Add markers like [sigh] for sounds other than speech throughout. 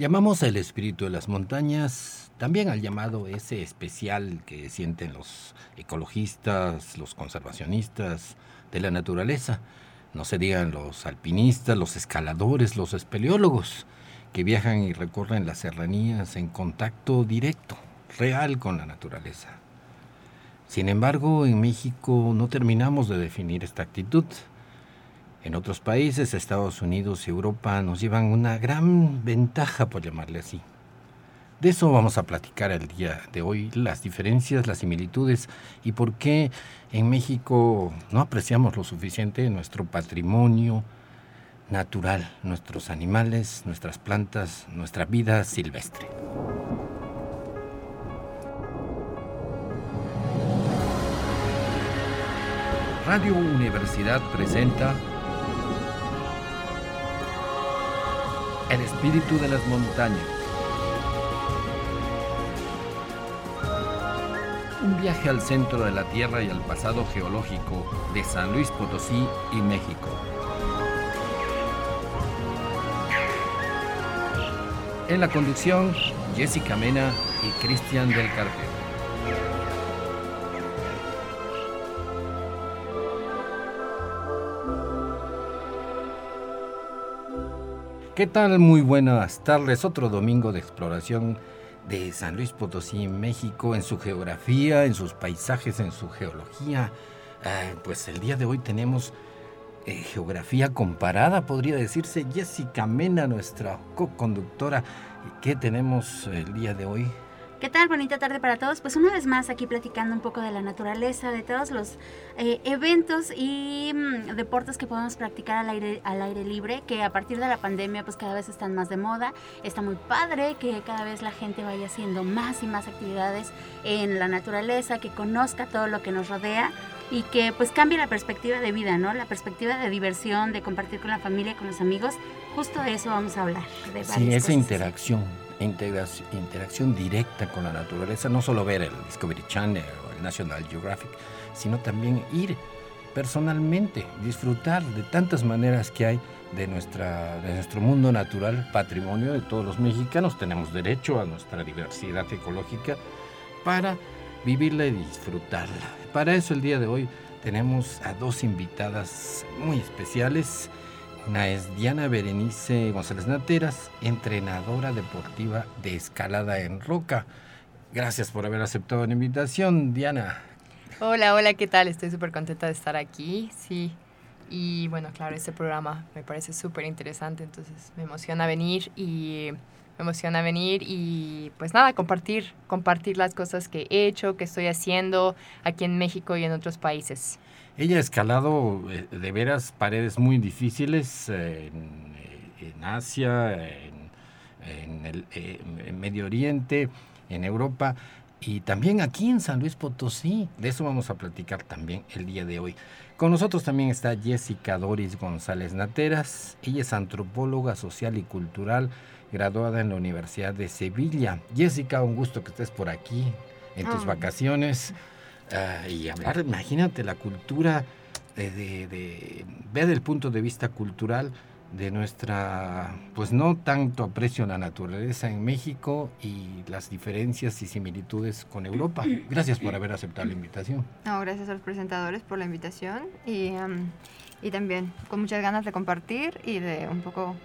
Llamamos el espíritu de las montañas también al llamado ese especial que sienten los ecologistas, los conservacionistas de la naturaleza. No se digan los alpinistas, los escaladores, los espeleólogos, que viajan y recorren las serranías en contacto directo, real con la naturaleza. Sin embargo, en México no terminamos de definir esta actitud. En otros países, Estados Unidos y Europa, nos llevan una gran ventaja, por llamarle así. De eso vamos a platicar el día de hoy, las diferencias, las similitudes y por qué en México no apreciamos lo suficiente nuestro patrimonio natural, nuestros animales, nuestras plantas, nuestra vida silvestre. Radio Universidad presenta El espíritu de las montañas. Un viaje al centro de la Tierra y al pasado geológico de San Luis Potosí y México. En la conducción, Jessica Mena y Cristian del Carpio. ¿Qué tal? Muy buenas tardes. Otro domingo de exploración de San Luis Potosí, México, en su geografía, en sus paisajes, en su geología. Ah, pues el día de hoy tenemos eh, geografía comparada, podría decirse. Jessica Mena, nuestra co-conductora. ¿Qué tenemos el día de hoy? ¿Qué tal? Bonita tarde para todos. Pues una vez más aquí platicando un poco de la naturaleza, de todos los eh, eventos y mm, deportes que podemos practicar al aire, al aire libre, que a partir de la pandemia pues cada vez están más de moda. Está muy padre que cada vez la gente vaya haciendo más y más actividades en la naturaleza, que conozca todo lo que nos rodea y que pues cambie la perspectiva de vida, ¿no? La perspectiva de diversión, de compartir con la familia, con los amigos. Justo de eso vamos a hablar. De sí, esa interacción interacción directa con la naturaleza, no solo ver el Discovery Channel o el National Geographic, sino también ir personalmente, disfrutar de tantas maneras que hay de, nuestra, de nuestro mundo natural, patrimonio de todos los mexicanos. Tenemos derecho a nuestra diversidad ecológica para vivirla y disfrutarla. Para eso el día de hoy tenemos a dos invitadas muy especiales. Una es Diana Berenice González Nateras, entrenadora deportiva de escalada en roca. Gracias por haber aceptado la invitación, Diana. Hola, hola, ¿qué tal? Estoy súper contenta de estar aquí, sí. Y bueno, claro, este programa me parece súper interesante, entonces me emociona venir y me emociona venir y pues nada, compartir, compartir las cosas que he hecho, que estoy haciendo aquí en México y en otros países. Ella ha escalado eh, de veras paredes muy difíciles eh, en, Asia, en, el Medio Oriente, en Europa y también aquí en San Luis Potosí. De eso vamos a platicar también el día de hoy. Con nosotros también está Jessica Doris González Nateras. Ella es antropóloga social y cultural, graduada en la Universidad de Sevilla. Jessica, un gusto que estés por aquí en tus vacaciones. Ah, y hablar, imagínate la cultura, de, de, ver el punto de vista cultural de nuestra, pues no tanto aprecio a la naturaleza en México y las diferencias y similitudes con Europa. Gracias por haber aceptado la invitación. No, gracias a los presentadores por la invitación y, y también con muchas ganas de compartir y de un poco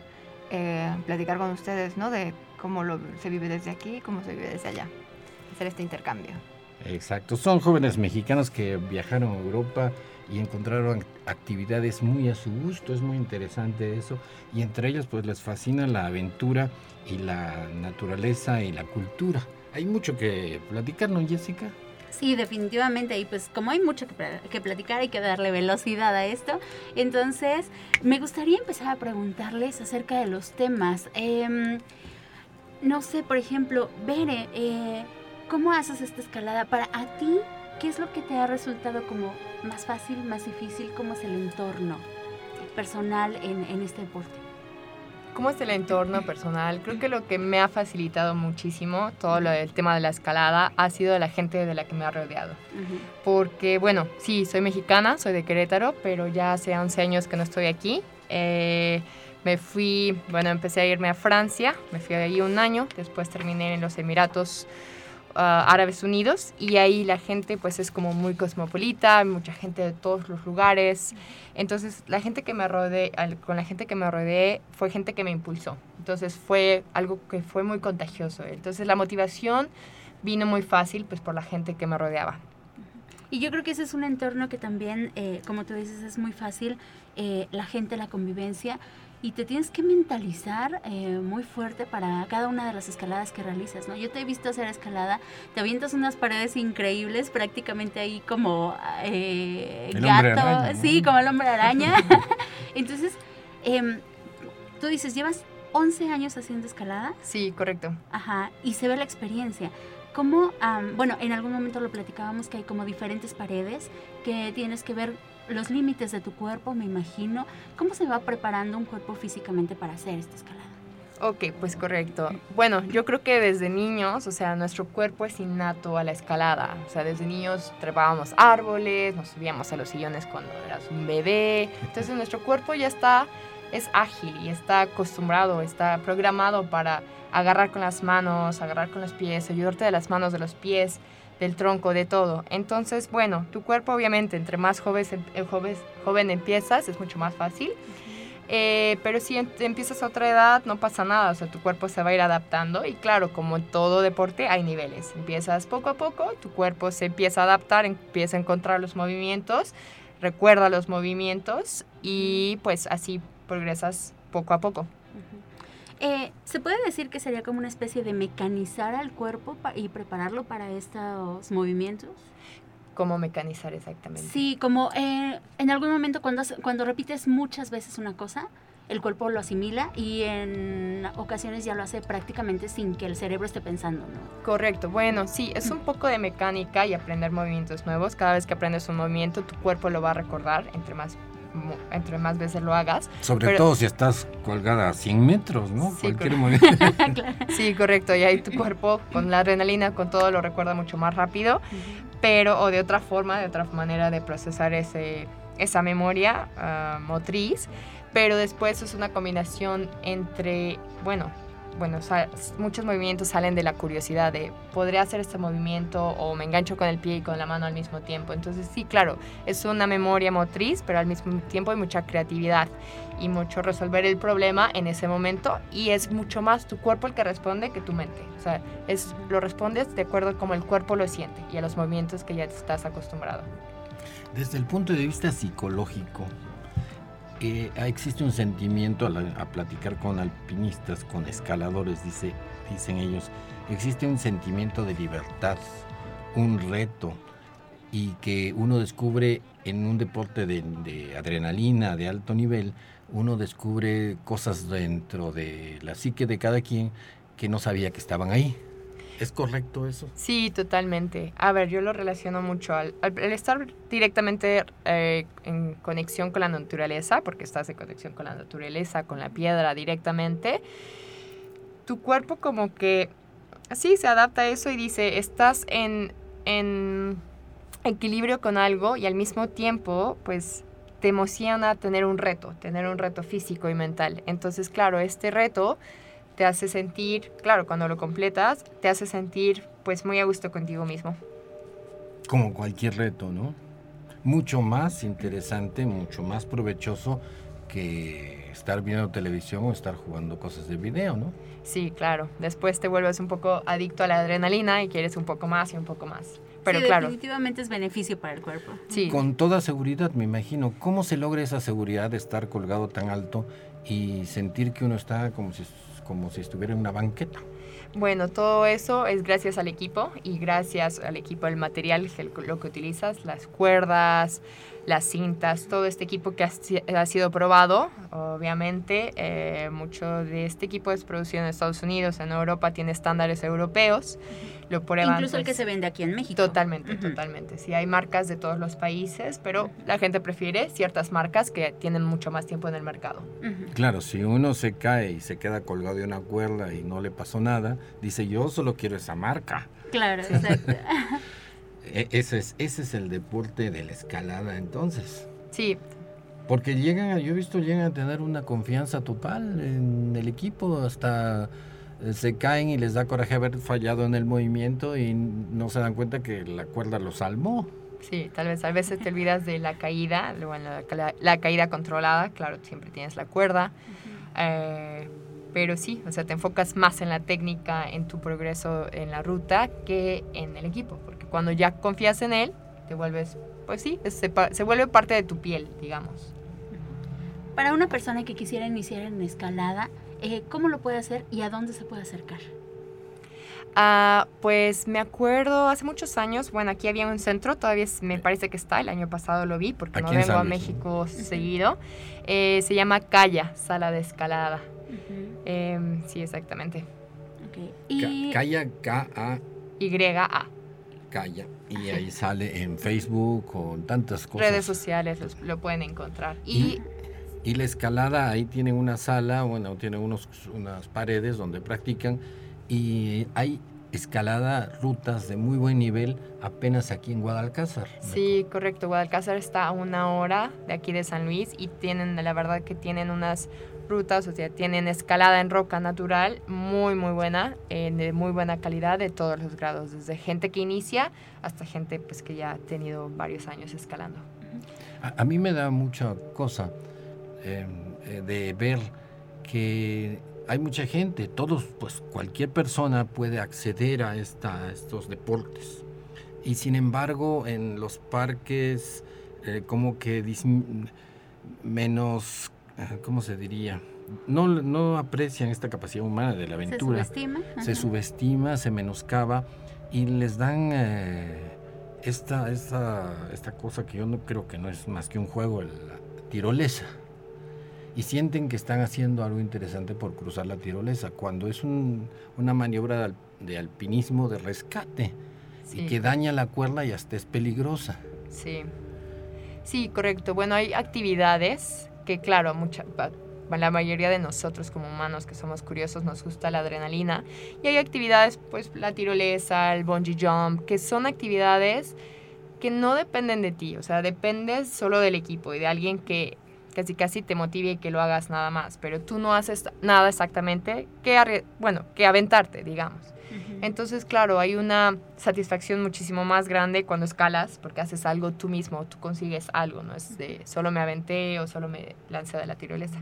eh, platicar con ustedes, ¿no? De cómo lo, se vive desde aquí y cómo se vive desde allá. Hacer este intercambio. Exacto, son jóvenes mexicanos que viajaron a Europa y encontraron actividades muy a su gusto, es muy interesante eso, y entre ellas pues les fascina la aventura y la naturaleza y la cultura. Hay mucho que platicar, ¿no, Jessica? Sí, definitivamente. Y pues como hay mucho que, platicar, hay que darle velocidad a esto. Entonces, me gustaría empezar a preguntarles acerca de los temas. Em, no sé, por ejemplo, Bere, eh, ¿Cómo haces esta escalada? Para a ti, ¿qué es lo que te ha resultado como más fácil, más difícil? ¿Cómo es el entorno personal en, este deporte? ¿Cómo es el entorno personal? Creo que lo que me ha facilitado muchísimo todo lo del tema de la escalada ha sido la gente de la que me ha rodeado. Porque, bueno, sí, soy mexicana, soy de Querétaro, pero ya hace 11 años que no estoy aquí. Eh, Me fui, bueno, empecé a irme a Francia, me fui ahí un año, después terminé en los Emiratos ah, Árabes Unidos y ahí la gente pues es como muy cosmopolita, mucha gente de todos los lugares. Entonces la gente que me rodeé, con la gente que me rodeé fue gente que me impulsó. Entonces fue algo que fue muy contagioso. Entonces la motivación vino muy fácil pues por la gente que me rodeaba. Y yo creo que ese es un entorno que también, eh, como tú dices, es muy fácil, eh, la gente, la convivencia, y te tienes que mentalizar eh, muy fuerte para cada una de las escaladas que realizas, ¿no? Yo te he visto hacer escalada, te avientas unas paredes increíbles, prácticamente ahí como eh, gato, sí, como el hombre araña. [laughs] [laughs] Entonces, em, tú dices, llevas 11 años haciendo escalada. Sí, correcto. Ajá, y se ve la experiencia. ¿Cómo, bueno, en algún momento lo platicábamos que hay como diferentes paredes que tienes que ver los límites de tu cuerpo, me imagino. ¿Cómo se va preparando un cuerpo físicamente para hacer esta escalada? Ok, pues correcto. Bueno, yo creo que desde niños, o sea, nuestro cuerpo es innato a la escalada. O sea, desde niños trepábamos árboles, nos subíamos a los sillones cuando eras un bebé. Entonces nuestro cuerpo ya está, es ágil y está acostumbrado, está programado para agarrar con las manos, agarrar con los pies, ayudarte de las manos, de los pies del tronco, de todo. Entonces, bueno, tu cuerpo obviamente, entre más joven, eh, joven, joven empiezas, es mucho más fácil. Eh, pero si empiezas a otra edad, no pasa nada, o sea, tu cuerpo se va a ir adaptando y claro, como en todo deporte, hay niveles. Empiezas poco a poco, tu cuerpo se empieza a adaptar, empieza a encontrar los movimientos, recuerda los movimientos y pues así progresas poco a poco. Eh, ¿Se puede decir que sería como una especie de mecanizar al cuerpo y prepararlo para estos movimientos? ¿Cómo mecanizar exactamente? Sí, como eh, en algún momento cuando, cuando repites muchas veces una cosa, el cuerpo lo asimila y en ocasiones ya lo hace prácticamente sin que el cerebro esté pensando, ¿no? Correcto, bueno, sí, es un poco de mecánica y aprender movimientos nuevos. Cada vez que aprendes un movimiento, tu cuerpo lo va a recordar, entre más entre más veces lo hagas. Sobre todo si estás colgada a 100 metros, ¿no? Sí, Cualquier [laughs] sí, correcto. Y ahí tu cuerpo con la adrenalina, con todo, lo recuerda mucho más rápido. Pero, o de otra forma, de otra manera de procesar ese, esa memoria ah, motriz. Pero después es una combinación entre, bueno, bueno, muchos movimientos salen de la curiosidad de, ¿podría hacer este movimiento o me engancho con el pie y con la mano al mismo tiempo? Entonces sí, claro, es una memoria motriz, pero al mismo tiempo hay mucha creatividad y mucho resolver el problema en ese momento y es mucho más tu cuerpo el que responde que tu mente. O sea, es, lo respondes de acuerdo a cómo el cuerpo lo siente y a los movimientos que ya estás acostumbrado. Desde el punto de vista psicológico, eh, existe un sentimiento a, platicar con alpinistas, con escaladores, dice, dicen ellos, existe un sentimiento de libertad, un reto, y que uno descubre en un deporte de, de, adrenalina de alto nivel, uno descubre cosas dentro de la psique de cada quien que no sabía que estaban ahí. ¿Es correcto eso? Sí, totalmente. A ver, yo lo relaciono mucho al, estar directamente eh, en conexión con la naturaleza, porque estás en conexión con la naturaleza, con la piedra directamente. Tu cuerpo como que sí se adapta a eso y dice, estás en, en equilibrio con algo y al mismo tiempo, pues te emociona tener un reto, tener un reto físico y mental. Entonces, claro, este reto te hace sentir, claro, cuando lo completas, te hace sentir pues muy a gusto contigo mismo. Como cualquier reto, ¿no? Mucho más interesante, mucho más provechoso que estar viendo televisión o estar jugando cosas de video, ¿no? Sí, claro. Después te vuelves un poco adicto a la adrenalina y quieres un poco más y un poco más. Pero sí, claro. Definitivamente es beneficio para el cuerpo. Sí. Con toda seguridad, me imagino. ¿Cómo se logra esa seguridad de estar colgado tan alto y sentir que uno está como si como si estuviera en una banqueta. Bueno, todo eso es gracias al equipo y gracias al equipo, el material, lo que utilizas, las cuerdas, las cintas, todo este equipo que ha, sido probado, obviamente. Eh, mucho de este equipo es producido en Estados Unidos, en Europa tiene estándares europeos. Lo Incluso el que se vende aquí en México. Totalmente, totalmente. Sí, hay marcas de todos los países, pero la gente prefiere ciertas marcas que tienen mucho más tiempo en el mercado. Claro, si uno se cae y se queda colgado de una cuerda y no le pasó nada, dice yo solo quiero esa marca. Claro, exacto. [laughs] E, ese, es, ese es el deporte de la escalada entonces. Sí, Porque llegan, yo he visto, llegan a tener una confianza total en el equipo, hasta eh, se caen y les da coraje haber fallado en el movimiento y no se dan cuenta que la cuerda los salmó. Sí, tal vez a veces te olvidas de la caída, luego la, la, caída controlada, claro, siempre tienes la cuerda, eh, pero sí, o sea, te enfocas más en la técnica, en tu progreso en la ruta que en el equipo, porque cuando ya confías en él, te vuelves, pues sí, se, se vuelve parte de tu piel, digamos. Para una persona que quisiera iniciar en escalada, eh, ¿cómo lo puede hacer y a dónde se puede acercar? Ah, pues me acuerdo hace muchos años, bueno, aquí había un centro, todavía me parece que está, el año pasado lo vi porque no vengo a México seguido. Eh, se llama Calla, sala de escalada. Em, sí, exactamente. Okay. Calla, K-A. Y-A. Y ahí sale en Facebook con tantas cosas. Redes sociales lo pueden encontrar. Y y la escalada, ahí tienen una sala, bueno, tienen unos, unas paredes donde practican y hay escalada, rutas de muy buen nivel apenas aquí en Guadalcázar. Sí, correcto. Guadalcázar está a una hora de aquí de San Luis y tienen, la verdad que tienen unas rutas, o sea, tienen escalada en roca natural muy, muy buena, eh, de muy buena calidad de todos los grados, desde gente que inicia hasta gente pues que ya ha tenido varios años escalando. A, a mí me da mucha cosa Em, eh, de ver que hay mucha gente, todos, pues cualquier persona puede acceder a, esta, estos deportes. Y sin embargo, en los parques, eh, como que menos, ¿cómo se diría? No, no aprecian esta capacidad humana de la aventura. Se subestima. Se subestima, se menoscaba y les dan esta, esta, esta cosa que yo no creo que no es más que un juego, la tirolesa y sienten que están haciendo algo interesante por cruzar la tirolesa, cuando es una maniobra de, alpinismo de rescate y que daña la cuerda y hasta es peligrosa. Sí, sí, correcto. Bueno, hay actividades que, claro, mucha, la mayoría de nosotros como humanos que somos curiosos nos gusta la adrenalina. Y hay actividades, pues la tirolesa, el bungee jump, que son actividades que no dependen de ti, o sea, dependes solo del equipo y de alguien que casi casi te motive que lo hagas nada más, pero tú no haces nada exactamente que, bueno, que aventarte, digamos. Entonces, claro, hay una satisfacción muchísimo más grande cuando escalas, porque haces algo tú mismo, tú consigues algo, no es de solo me aventé o solo me lancé de la tirolesa.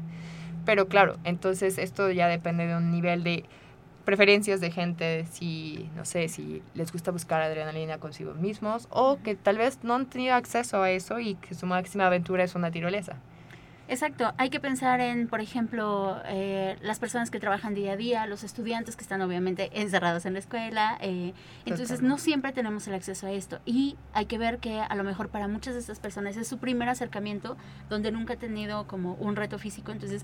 Pero claro, entonces esto ya depende de un nivel de preferencias de gente, si, no sé, si les gusta buscar adrenalina consigo mismos o que tal vez no han tenido acceso a eso y que su máxima aventura es una tirolesa. Exacto, hay que pensar en, por ejemplo, eh, las personas que trabajan día a día, los estudiantes que están obviamente encerrados en la escuela, eh, entonces no siempre tenemos el acceso a esto. Y hay que ver que a lo mejor para muchas de estas personas es su primer acercamiento donde nunca ha tenido como un reto físico, entonces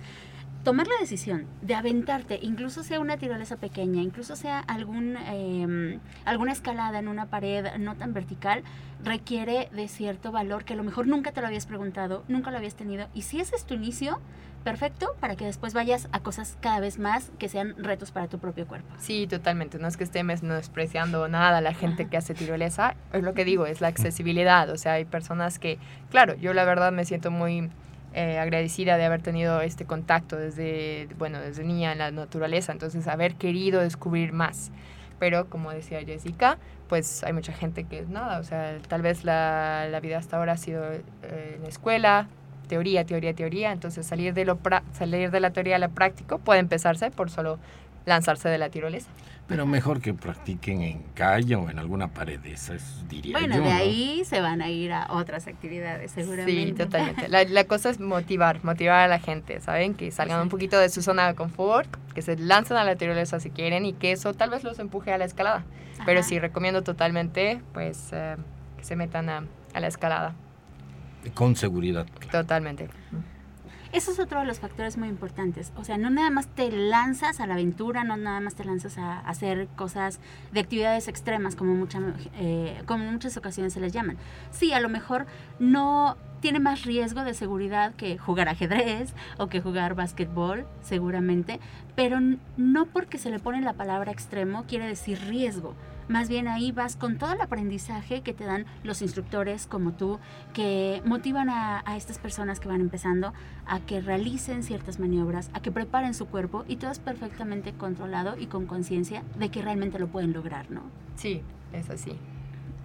tomar la decisión de aventarte, incluso sea una tirolesa pequeña, incluso sea algún, eh, alguna escalada en una pared no tan vertical, requiere de cierto valor que a lo mejor nunca te lo habías preguntado, nunca lo habías tenido. Y si ese es tu inicio, perfecto para que después vayas a cosas cada vez más que sean retos para tu propio cuerpo. Sí, totalmente. No es que estemos despreciando nada a la gente que hace tirolesa. Es lo que digo, es la accesibilidad. O sea, hay personas que, claro, yo la verdad me siento muy eh, agradecida de haber tenido este contacto desde, bueno, desde niña en la naturaleza. Entonces, haber querido descubrir más. Pero, como decía Jessica, pues hay mucha gente que nada, o sea, tal vez la, la vida hasta ahora ha sido eh, en la escuela, teoría, teoría, teoría, entonces salir de, lo salir de la teoría a lo práctico puede empezarse por solo lanzarse de la tirolesa. Pero mejor que practiquen en calle o en alguna pared de esas, diría bueno, yo. Bueno, de ahí se van a ir a otras actividades, seguramente. Sí, totalmente. La, la, cosa es motivar, motivar a la gente, ¿saben? Que salgan un poquito de su zona de confort, que se lancen a la tirolesa si quieren y que eso tal vez los empuje a la escalada. Pero sí, recomiendo totalmente, pues, eh, que se metan a, a la escalada. Con seguridad. Totalmente. Eso es otro de los factores muy importantes. O sea, no nada más te lanzas a la aventura, no nada más te lanzas a, hacer cosas de actividades extremas, como, mucha, eh, como muchas ocasiones se les llaman. Sí, a lo mejor no tiene más riesgo de seguridad que jugar ajedrez o que jugar básquetbol, seguramente, pero no porque se le pone la palabra extremo quiere decir riesgo. Más bien ahí vas con todo el aprendizaje que te dan los instructores como tú, que motivan a, a estas personas que van empezando a que realicen ciertas maniobras, a que preparen su cuerpo y todo es perfectamente controlado y con conciencia de que realmente lo pueden lograr, ¿no? Sí, es así.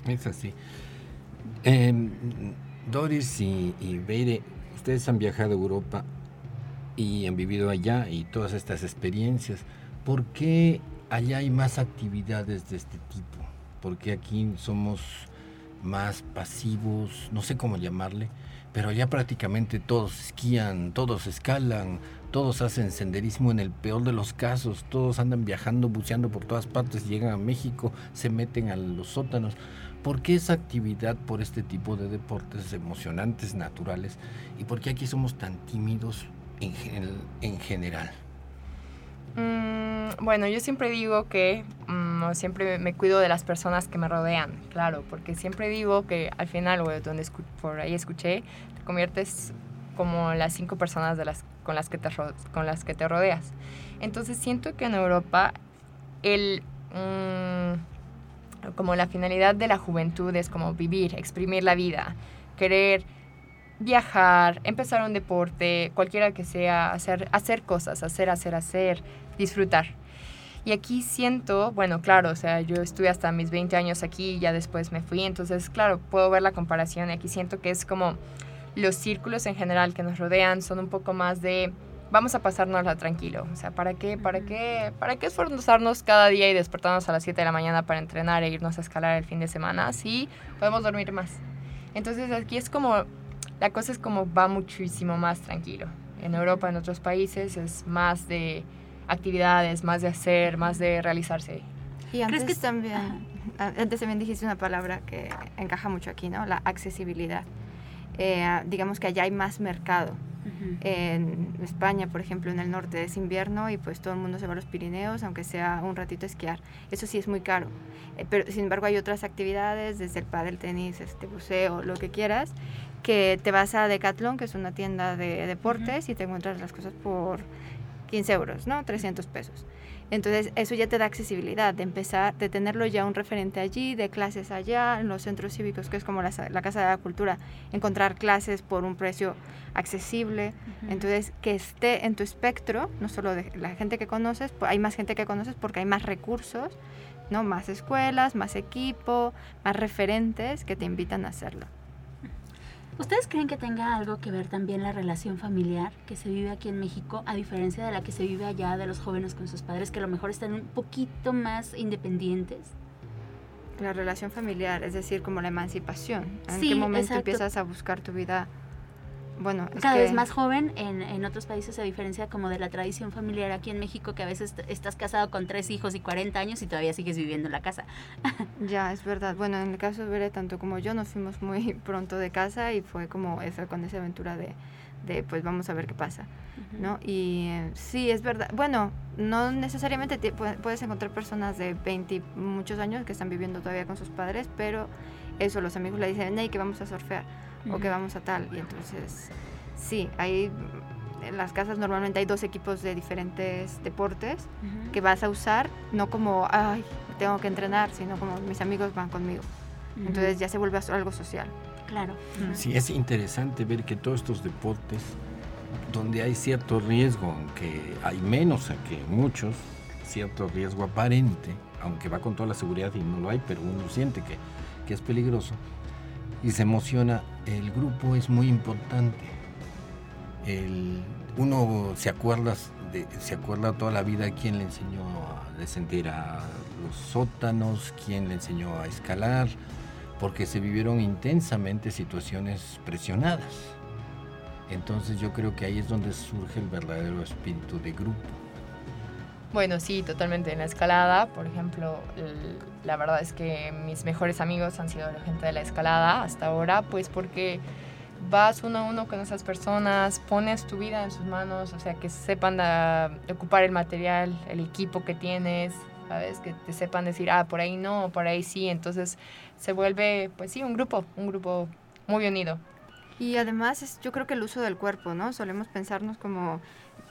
Es así. Em, Doris y, y Beire, ustedes han viajado a Europa y han vivido allá y todas estas experiencias. ¿Por qué allá hay más actividades de este tipo? ¿Por qué aquí somos más pasivos? No sé cómo llamarle, pero allá prácticamente todos esquían, todos escalan, todos hacen senderismo en el peor de los casos, todos andan viajando, buceando por todas partes, llegan a México, se meten a los sótanos. ¿Por qué esa actividad por este tipo de deportes emocionantes, naturales? ¿Y por qué aquí somos tan tímidos en general? Mm, bueno, yo siempre digo que mm, siempre me cuido de las personas que me rodean, claro, porque siempre digo que al final, o donde por ahí escuché, te conviertes como las cinco personas de las, con, las que te, con las que te rodeas. Entonces siento que en Europa el... Mm, como la finalidad de la juventud es como vivir, exprimir la vida, querer viajar, empezar un deporte, cualquiera que sea, hacer, hacer cosas, hacer, hacer, hacer, disfrutar. Y aquí siento, bueno, claro, o sea, yo estuve hasta mis 20 años aquí y ya después me fui, entonces, claro, puedo ver la comparación y aquí siento que es como los círculos en general que nos rodean son un poco más de vamos a pasárnosla tranquilo. O sea, ¿para qué, para qué, para qué esforzarnos cada día y despertarnos a las 7 de la mañana para entrenar e irnos a escalar el fin de semana si podemos dormir más? Entonces aquí es como, la cosa es como va muchísimo más tranquilo. En Europa, en otros países, es más de actividades, más de hacer, más de realizarse. Y antes que también, antes también dijiste una palabra que encaja mucho aquí, ¿no? La accesibilidad. Eh, digamos que allá hay más mercado en España, por ejemplo, en el norte es invierno y pues todo el mundo se va a los Pirineos, aunque sea un ratito a esquiar. Eso sí es muy caro. Eh, pero sin embargo hay otras actividades, desde el pádel, tenis, este buceo, lo que quieras, que te vas a Decathlon, que es una tienda de deportes, y te encuentras las cosas por 15 euros, ¿no? 300 pesos. Entonces, eso ya te da accesibilidad, de empezar, de tenerlo ya un referente allí, de clases allá, en los centros cívicos, que es como la, Casa de la Cultura, encontrar clases por un precio accesible. Entonces, que esté en tu espectro, no solo de la gente que conoces, hay más gente que conoces porque hay más recursos, ¿no? Más escuelas, más equipo, más referentes que te invitan a hacerlo. ¿Ustedes creen que tenga algo que ver también la relación familiar que se vive aquí en México, a diferencia de la que se vive allá de los jóvenes con sus padres, que a lo mejor están un poquito más independientes? La relación familiar, es decir, como la emancipación. ¿En qué momento empiezas a buscar tu vida bueno, cada vez más joven en, en, otros países se diferencia como de la tradición familiar aquí en México que a veces estás casado con tres hijos y 40 años y todavía sigues viviendo en la casa. [laughs] ya, es verdad. Bueno, en el caso de Bere, tanto como yo nos fuimos muy [laughs] pronto de casa y fue como esa, con esa aventura de, de pues vamos a ver qué pasa, ¿no? Y eh, sí, es verdad. Bueno, no necesariamente puedes encontrar personas de 20 muchos años que están viviendo todavía con sus padres, pero eso, los amigos le dicen, hey, que vamos a surfear o que vamos a tal. Y entonces, sí, hay, en las casas normalmente hay dos equipos de diferentes deportes que vas a usar, no como, ay, tengo que entrenar, sino como mis amigos van conmigo. Entonces ya se vuelve algo social. Claro. Sí, es interesante ver que todos estos deportes, donde hay cierto riesgo, aunque hay menos que muchos, cierto riesgo aparente, aunque va con toda la seguridad y no lo hay, pero uno siente que, que es peligroso, y se emociona, el grupo es muy importante. El, uno se acuerda, de, se acuerda toda la vida quién le enseñó a descender a los sótanos, quién le enseñó a escalar, porque se vivieron intensamente situaciones presionadas. Entonces yo creo que ahí es donde surge el verdadero espíritu de grupo. Bueno, sí, totalmente. En la escalada, por ejemplo, la verdad es que mis mejores amigos han sido la gente de la escalada hasta ahora, pues porque vas uno a uno con esas personas, pones tu vida en sus manos, o sea, que sepan ocupar el material, el equipo que tienes, ¿sabes? Que te sepan decir, ah, por ahí no, por ahí sí. Entonces se vuelve, pues sí, un grupo, un grupo muy unido. Y además, es, yo creo que el uso del cuerpo, ¿no? Solemos pensarnos como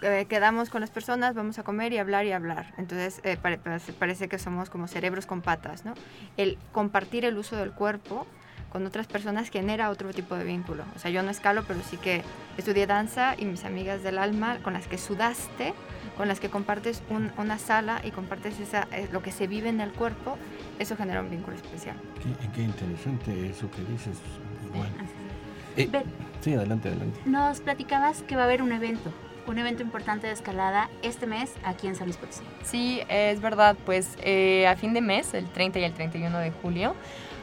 eh, quedamos con las personas, vamos a comer y hablar y hablar. Entonces eh, pare- parece, que somos como cerebros con patas, ¿no? El compartir el uso del cuerpo con otras personas genera otro tipo de vínculo. O sea, yo no escalo, pero sí que estudié danza y mis amigas del alma con las que sudaste, con las que compartes un- una sala y compartes esa, eh, lo que se vive en el cuerpo, eso genera un vínculo especial. Qué, qué interesante eso que dices. Bueno. Eh, sí, adelante, adelante. nos platicabas que va a haber un evento, un evento importante de escalada este mes aquí en San Luis Potosí. Sí, es verdad, pues eh, a fin de mes, el 30 y el 31 de julio,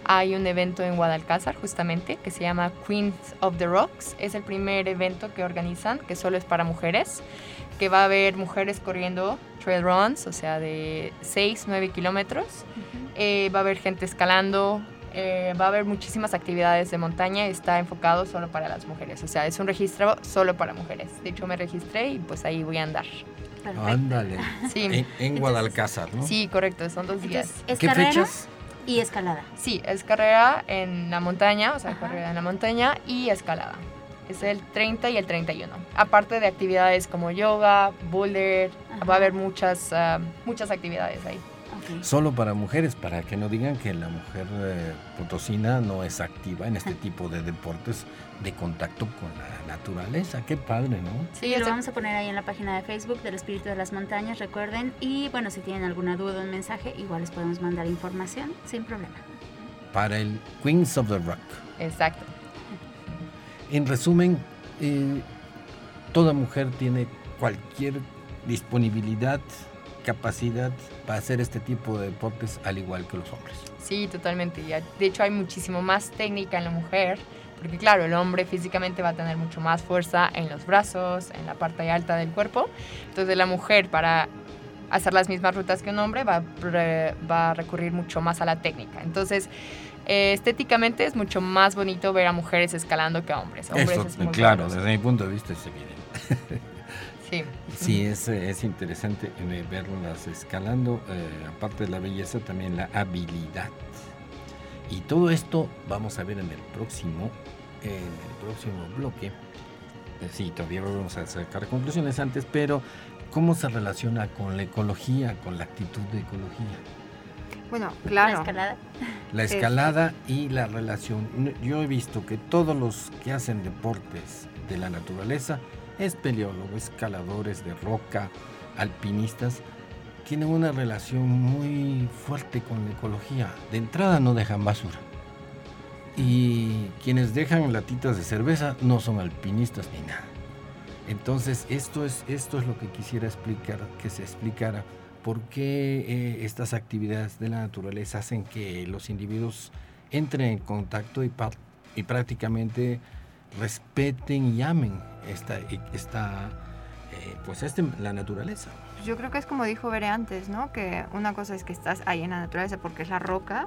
hay un evento en Guadalcázar justamente que se llama Queens of the Rocks. Es el primer evento que organizan, que solo es para mujeres, que va a haber mujeres corriendo trail runs, o sea, de 6, 9 kilómetros. Eh, va a haber gente escalando, eh, va a haber muchísimas actividades de montaña y está enfocado solo para las mujeres. O sea, es un registro solo para mujeres. De hecho, me registré y pues ahí voy a andar. Perfecto. Ándale. [laughs] Sí, En, en Guadalcázar, ¿no? sí correcto, son dos días. Entonces, es ¿Qué carrera fechas? y escalada. Sí, es carrera en la montaña, o sea, Ajá. carrera en la montaña y escalada. Es el 30 y el 31. Aparte de actividades como yoga, boulder, Ajá. va a haber muchas, ah, muchas actividades ahí. Solo para mujeres, para que no digan que la mujer eh, potosina no es activa en este tipo de deportes de contacto con la naturaleza. Qué padre, ¿no? Sí, lo vamos a poner ahí en la página de Facebook del Espíritu de las Montañas, recuerden. Y bueno, si tienen alguna duda o un mensaje, igual les podemos mandar información sin problema. Para el Queens of the Rock. Exacto. En resumen, eh, toda mujer tiene cualquier disponibilidad, capacidad para hacer este tipo de deportes al igual que los hombres. Sí, totalmente. De hecho, hay muchísimo más técnica en la mujer, porque claro, el hombre físicamente va a tener mucho más fuerza en los brazos, en la parte alta del cuerpo. Entonces, la mujer para hacer las mismas rutas que un hombre va, va a recurrir mucho más a la técnica. Entonces, eh, estéticamente es mucho más bonito ver a mujeres escalando que a hombres. Hombres Eso, es muy claro, desde mi punto de vista es evidente. [laughs] Sí. Sí, es, es interesante eh, verlas escalando, eh, aparte de la belleza, también la habilidad. Y todo esto vamos a ver en el próximo, en el próximo bloque. Eh, sí, todavía vamos a sacar conclusiones antes, pero ¿cómo se relaciona con la ecología, con la actitud de ecología? Bueno, La claro. escalada. La Sí. escalada y la relación. Yo he visto que todos los que hacen deportes de la naturaleza, espeleólogos, escaladores de roca, alpinistas, tienen una relación muy fuerte con la ecología. De entrada no dejan basura. Y quienes dejan latitas de cerveza no son alpinistas ni nada. Entonces, esto es, esto es lo que quisiera explicar, que se explicara por qué eh, estas actividades de la naturaleza hacen que los individuos entren en contacto y, y prácticamente respeten y amen esta, esta eh, pues este, la naturaleza. Yo creo que es como dijo Bere antes, ¿no? Que una cosa es que estás ahí en la naturaleza porque es la roca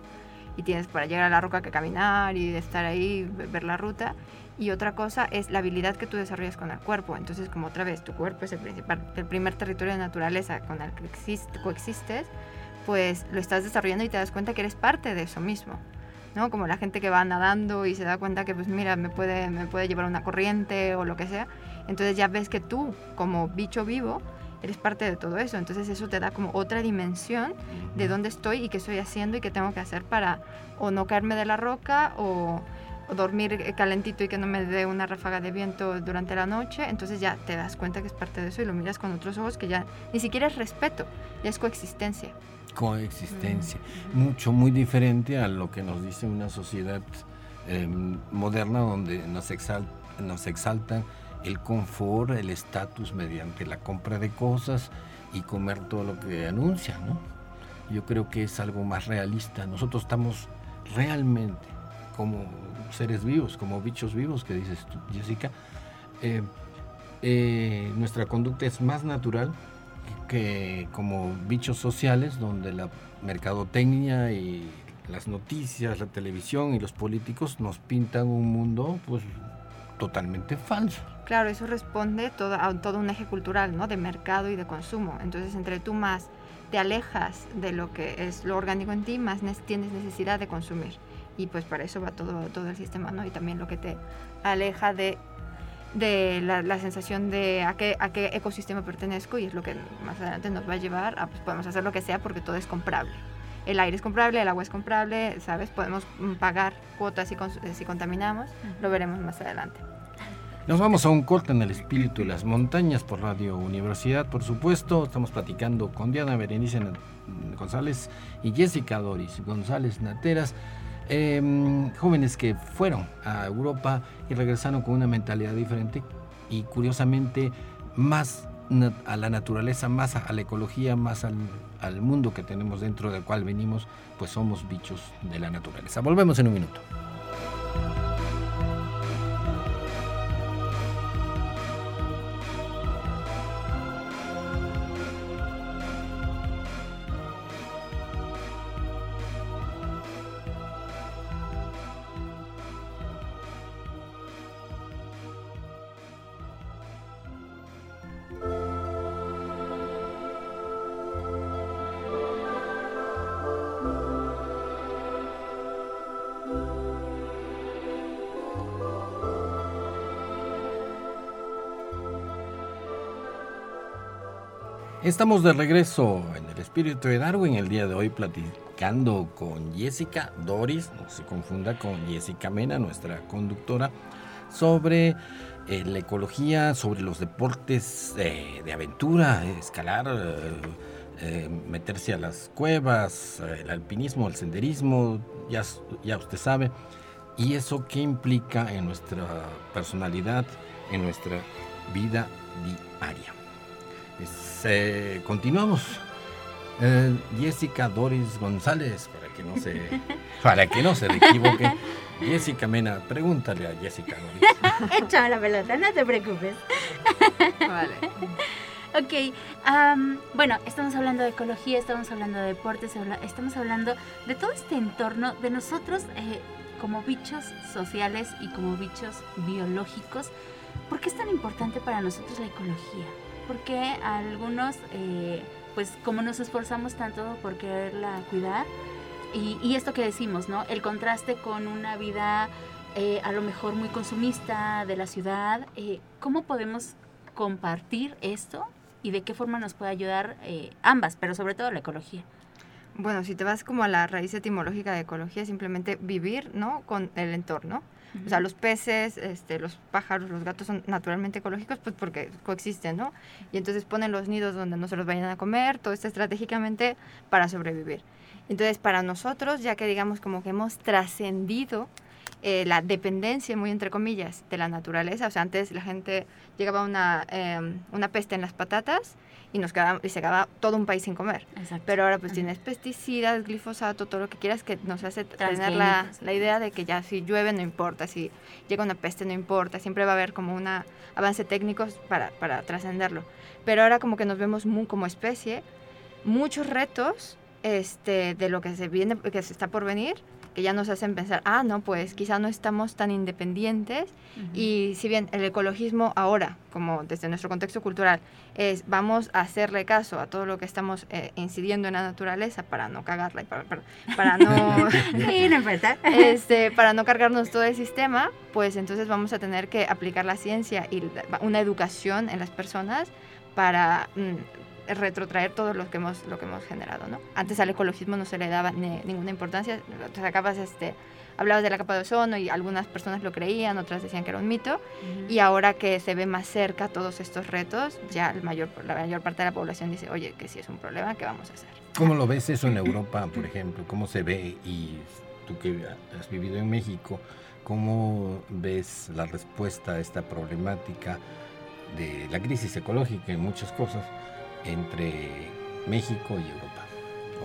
y tienes para llegar a la roca que caminar y estar ahí, ve- ver la ruta. Y otra cosa es la habilidad que tú desarrollas con el cuerpo. Entonces, como otra vez, tu cuerpo es el, principal, el primer territorio de naturaleza con el que existe- coexistes, pues lo estás desarrollando y te das cuenta que eres parte de eso mismo. ¿No? Como la gente que va nadando y se da cuenta que, pues mira, me puede, me puede llevar una corriente o lo que sea. Entonces ya ves que tú, como bicho vivo, eres parte de todo eso. Entonces eso te da como otra dimensión de dónde estoy y qué estoy haciendo y qué tengo que hacer para o no caerme de la roca o, o dormir calentito y que no me dé una ráfaga de viento durante la noche. Entonces ya te das cuenta que es parte de eso y lo miras con otros ojos que ya ni siquiera es respeto, ya es coexistencia. Coexistencia. Mucho, muy diferente a lo que nos dice una sociedad eh, moderna donde nos, exal- nos exaltan el confort, el estatus mediante la compra de cosas y comer todo lo que anuncian, ¿no? Yo creo que es algo más realista. Nosotros estamos realmente como seres vivos, como bichos vivos, que dices tú, Jessica. eh, eh, nuestra conducta es más natural que como bichos sociales, donde la mercadotecnia y las noticias, la televisión y los políticos nos pintan un mundo pues totalmente falso. Claro, eso responde todo, a todo un eje cultural, ¿no? De mercado y de consumo. Entonces, entre tú más te alejas de lo que es lo orgánico en ti, más nes- tienes necesidad de consumir. Y pues para eso va todo, todo el sistema, ¿no? Y también lo que te aleja de de la, sensación de a qué, a qué ecosistema pertenezco y es lo que más adelante nos va a llevar a, pues podemos hacer lo que sea porque todo es comprable. El aire es comprable, el agua es comprable, ¿sabes? Podemos mm, pagar cuotas si, si contaminamos, lo veremos más adelante. Nos vamos a un corte en el espíritu de las montañas por Radio Universidad, por supuesto. Estamos platicando con Diana Berenice González y Jessica Doris González Nateras Em, jóvenes que fueron a Europa y regresaron con una mentalidad diferente y curiosamente más a la naturaleza, más a la ecología, más al, al mundo que tenemos dentro del cual venimos, pues somos bichos de la naturaleza. Volvemos en un minuto. Estamos de regreso en el espíritu de Darwin el día de hoy platicando con Jessica Doris, no se confunda con Jessica Mena, nuestra conductora, sobre eh, la ecología, sobre los deportes eh, de aventura, escalar, eh, meterse a las cuevas, el alpinismo, el senderismo, ya, ya usted sabe, y eso qué implica en nuestra personalidad, en nuestra vida diaria. Eh, continuamos. Eh, Jessica Doris González, para que no se, [laughs] para que no se equivoque. Jessica Mena, pregúntale a Jessica Doris. [laughs] Échame la pelota, no te preocupes. Vale. Ok, bueno, estamos hablando de ecología, estamos hablando de deportes, estamos hablando de todo este entorno, de nosotros eh, como bichos sociales y como bichos biológicos. ¿Por qué es tan importante para nosotros la ecología? Porque algunos, eh, pues como nos esforzamos tanto por quererla cuidar, y, esto que decimos, ¿no? El contraste con una vida eh, a lo mejor muy consumista de la ciudad, eh, ¿cómo podemos compartir esto y de qué forma nos puede ayudar ambas, pero sobre todo la ecología? Bueno, si te vas como a la raíz etimológica de ecología, simplemente vivir, ¿no? Con el entorno. O sea, los peces, este, los pájaros, los gatos son naturalmente ecológicos, pues porque coexisten, ¿no? Y entonces ponen los nidos donde no se los vayan a comer, todo esto estratégicamente para sobrevivir. Entonces, para nosotros, ya que digamos como que hemos trascendido eh, la dependencia, muy entre comillas, de la naturaleza, o sea, antes la gente llegaba una, em, una peste en las patatas y nos quedaba, y se quedaba todo un país sin comer. Pero ahora pues tienes pesticidas, glifosato, todo lo que quieras que nos hace tener la, la, idea de que ya si llueve no importa, si llega una peste no importa, siempre va a haber como un avance técnico para, para trascenderlo. Pero ahora como que nos vemos muy, como especie, muchos retos este, de lo que se viene, que se está por venir, que ya nos hacen pensar, ah, no, pues quizá no estamos tan independientes. Y si bien el ecologismo ahora, como desde nuestro contexto cultural, es vamos a hacerle caso a todo lo que estamos eh, incidiendo en la naturaleza para no cagarla y para, para, no, [laughs] [laughs] este, para no cargarnos todo el sistema, pues entonces vamos a tener que aplicar la ciencia y una educación en las personas para mm, retrotraer todo lo que hemos, lo que hemos generado, ¿no? Antes al ecologismo no se le daba ninguna importancia, acabas, este, hablabas de la capa de ozono y algunas personas lo creían, otras decían que era un mito, y ahora que se ve más cerca todos estos retos, ya el mayor, la mayor parte de la población dice, oye, que si es un problema, ¿qué vamos a hacer? ¿Cómo lo ves eso en [clears throat] Europa, por ejemplo? ¿Cómo se ve? Y tú que has vivido en México, ¿cómo ves la respuesta a esta problemática de la crisis ecológica en muchas cosas? Entre México y Europa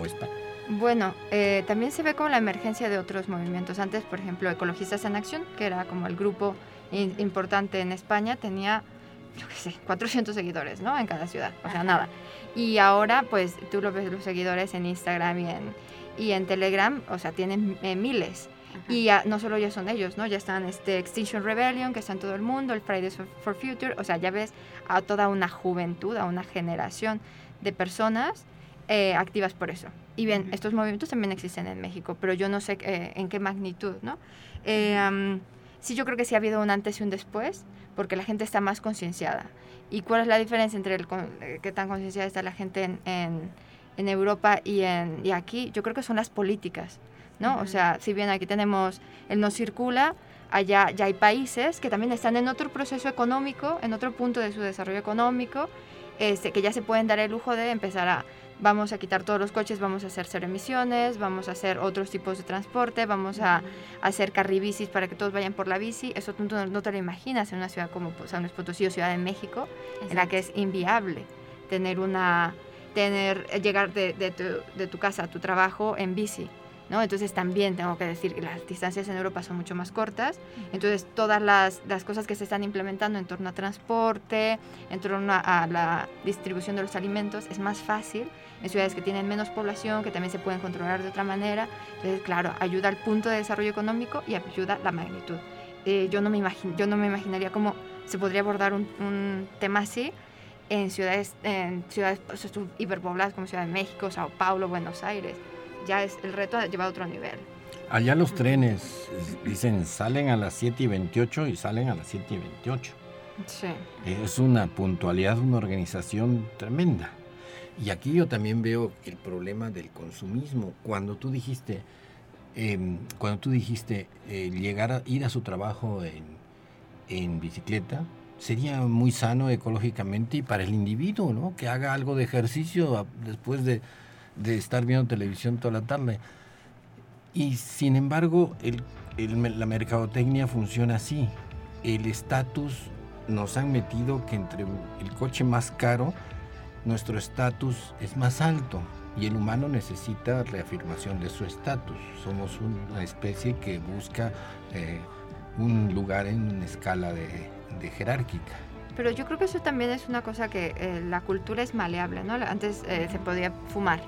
o España? Bueno, eh, también se ve como la emergencia de otros movimientos. Antes, por ejemplo, Ecologistas en Acción, que era como el grupo importante en España, tenía, yo qué sé, 400 seguidores, ¿no? En cada ciudad, o sea, nada. Y ahora, pues, tú lo ves los seguidores en Instagram y en, y en Telegram, o sea, tienen eh, miles. Y ya, no solo ya son ellos, ¿no? Ya están este Extinction Rebellion, que está en todo el mundo, el Fridays for Future, o sea, ya ves a toda una juventud, a una generación de personas eh, activas por eso. Y bien, estos movimientos también existen en México, pero yo no sé eh, en qué magnitud, ¿no? Eh, sí, yo creo que sí ha habido un antes y un después, porque la gente está más concienciada. ¿Y cuál es la diferencia entre el, eh, qué tan concienciada está la gente en, en, en Europa y, en, y aquí? Yo creo que son las políticas, ¿no? O sea, si bien aquí tenemos el no circula, allá ya hay países que también están en otro proceso económico, en otro punto de su desarrollo económico, este, que ya se pueden dar el lujo de empezar a vamos a quitar todos los coches, vamos a hacer cero emisiones, vamos a hacer otros tipos de transporte, vamos a, hacer carribicis para que todos vayan por la bici. Eso tú no, te lo imaginas en una ciudad como San Luis Potosí o Ciudad de México, en la que es inviable tener una tener llegar de, de, tu, de tu casa a tu trabajo en bici. ¿No? Entonces también tengo que decir que las distancias en Europa son mucho más cortas, entonces todas las, las, cosas que se están implementando en torno a transporte, en torno a, la distribución de los alimentos, es más fácil en ciudades que tienen menos población, que también se pueden controlar de otra manera. Entonces, claro, ayuda al punto de desarrollo económico y ayuda la magnitud. Eh, yo, no me imagino, yo no me imaginaría cómo se podría abordar un, un tema así en ciudades, en ciudades pues, hiperpobladas como Ciudad de México, Sao Paulo, Buenos Aires ya es el reto lleva a otro nivel. Allá los trenes dicen salen a las 7 y 28 y salen a las 7 y 28. Sí. Es una puntualidad, una organización tremenda. Y aquí yo también veo el problema del consumismo. Cuando tú dijiste, em, cuando tú dijiste eh, llegar a ir a su trabajo en, en bicicleta, sería muy sano ecológicamente y para el individuo, ¿no? Que haga algo de ejercicio después de de estar viendo televisión toda la tarde. Y sin embargo, el, la mercadotecnia funciona así. El estatus nos han metido que entre el coche más caro, nuestro estatus es más alto y el humano necesita reafirmación de su estatus. Somos una especie que busca eh, un lugar en una escala de, jerárquica. Pero yo creo que eso también es una cosa que eh, la cultura es maleable, ¿no? Antes eh, se podía fumar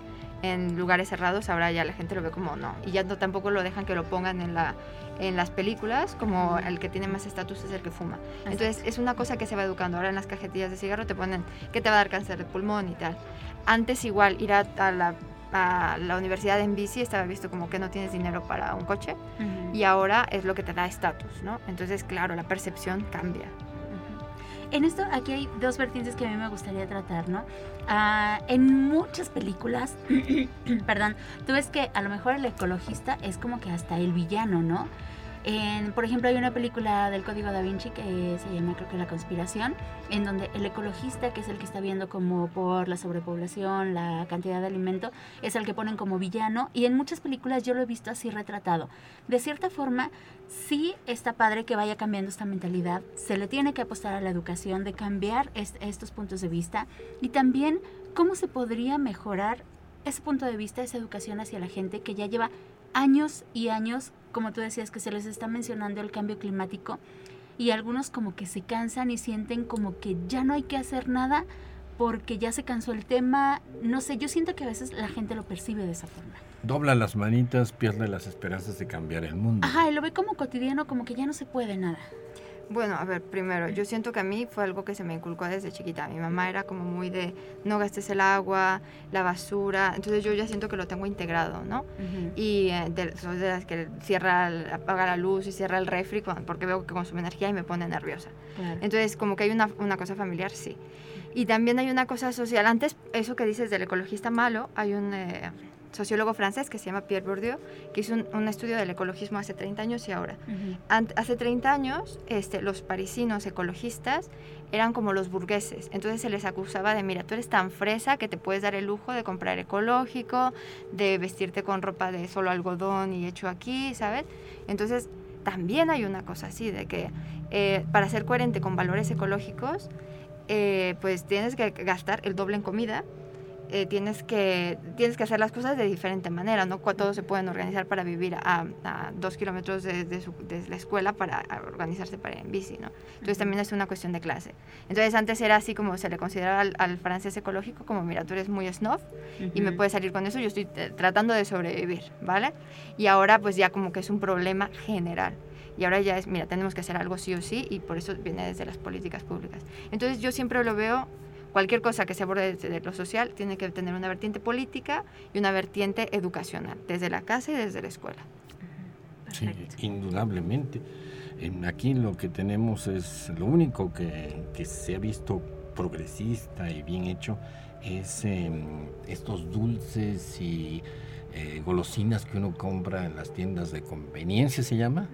en lugares cerrados, ahora ya la gente lo ve como no. Y ya no, tampoco lo dejan que lo pongan en, la, en las películas, como el que tiene más estatus es el que fuma. Entonces es una cosa que se va educando. Ahora en las cajetillas de cigarro te ponen que te va a dar cáncer de pulmón y tal. Antes igual ir a, la, a la universidad en bici estaba visto como que no tienes dinero para un coche y ahora es lo que te da estatus, ¿no? Entonces claro, la percepción cambia. En esto, aquí hay dos vertientes que a mí me gustaría tratar, ¿no? Ah, en muchas películas, [clears throat] perdón, tú ves que a lo mejor el ecologista es como que hasta el villano, ¿no? Por ejemplo, hay una película del Código da Vinci que se llama, creo que La Conspiración, en donde el ecologista, que es el que está viendo como por la sobrepoblación, la cantidad de alimento, es el que ponen como villano. Y en muchas películas yo lo he visto así retratado. De cierta forma, sí está padre que vaya cambiando esta mentalidad. Se le tiene que apostar a la educación de cambiar estos puntos de vista. Y también, ¿cómo se podría mejorar ese punto de vista, esa educación hacia la gente que ya lleva años y años, como tú decías, que se les está mencionando el cambio climático y algunos como que se cansan y sienten como que ya no hay que hacer nada porque ya se cansó el tema. No sé, yo siento que a veces la gente lo percibe de esa forma. Dobla las manitas, pierde las esperanzas de cambiar el mundo. Ajá, y lo ve como cotidiano, como que ya no se puede nada. Bueno, a ver, primero, yo siento que a mí fue algo que se me inculcó desde chiquita. Mi mamá era como muy de no gastes el agua, la basura, entonces yo ya siento que lo tengo integrado, ¿no? Y eh, de, soy de las que cierra, apaga la luz y cierra el refri porque veo que consume energía y me pone nerviosa. Entonces, como que hay una, una cosa familiar, sí. Y también hay una cosa social. Antes, eso que dices del ecologista malo, hay un... Eh, sociólogo francés que se llama Pierre Bourdieu, que hizo un, estudio del ecologismo hace 30 años y ahora. hace 30 años, este, los parisinos ecologistas eran como los burgueses, entonces se les acusaba de, mira, tú eres tan fresa que te puedes dar el lujo de comprar ecológico, de vestirte con ropa de solo algodón y hecho aquí, ¿sabes? Entonces, también hay una cosa así, de que eh, para ser coherente con valores ecológicos, eh, pues tienes que gastar el doble en comida eh, tienes, que, tienes que hacer las cosas de diferente manera, ¿no? Todos se pueden organizar para vivir a, dos kilómetros de, la escuela para organizarse para ir en bici, ¿no? Entonces también es una cuestión de clase. Entonces antes era así como se le consideraba al, francés ecológico, como mira, tú eres muy snob y me puedes salir con eso, yo estoy eh, tratando de sobrevivir, ¿vale? Y ahora pues ya como que es un problema general. Y ahora ya es, mira, tenemos que hacer algo sí o sí y por eso viene desde las políticas públicas. Entonces yo siempre lo veo cualquier cosa que se aborde desde lo social tiene que tener una vertiente política y una vertiente educacional, desde la casa y desde la escuela. Sí, indudablemente. En- Aquí lo que tenemos es, lo único que, que se ha visto progresista y bien hecho es em, estos dulces y eh, golosinas que uno compra en las tiendas de conveniencia, ¿se llama?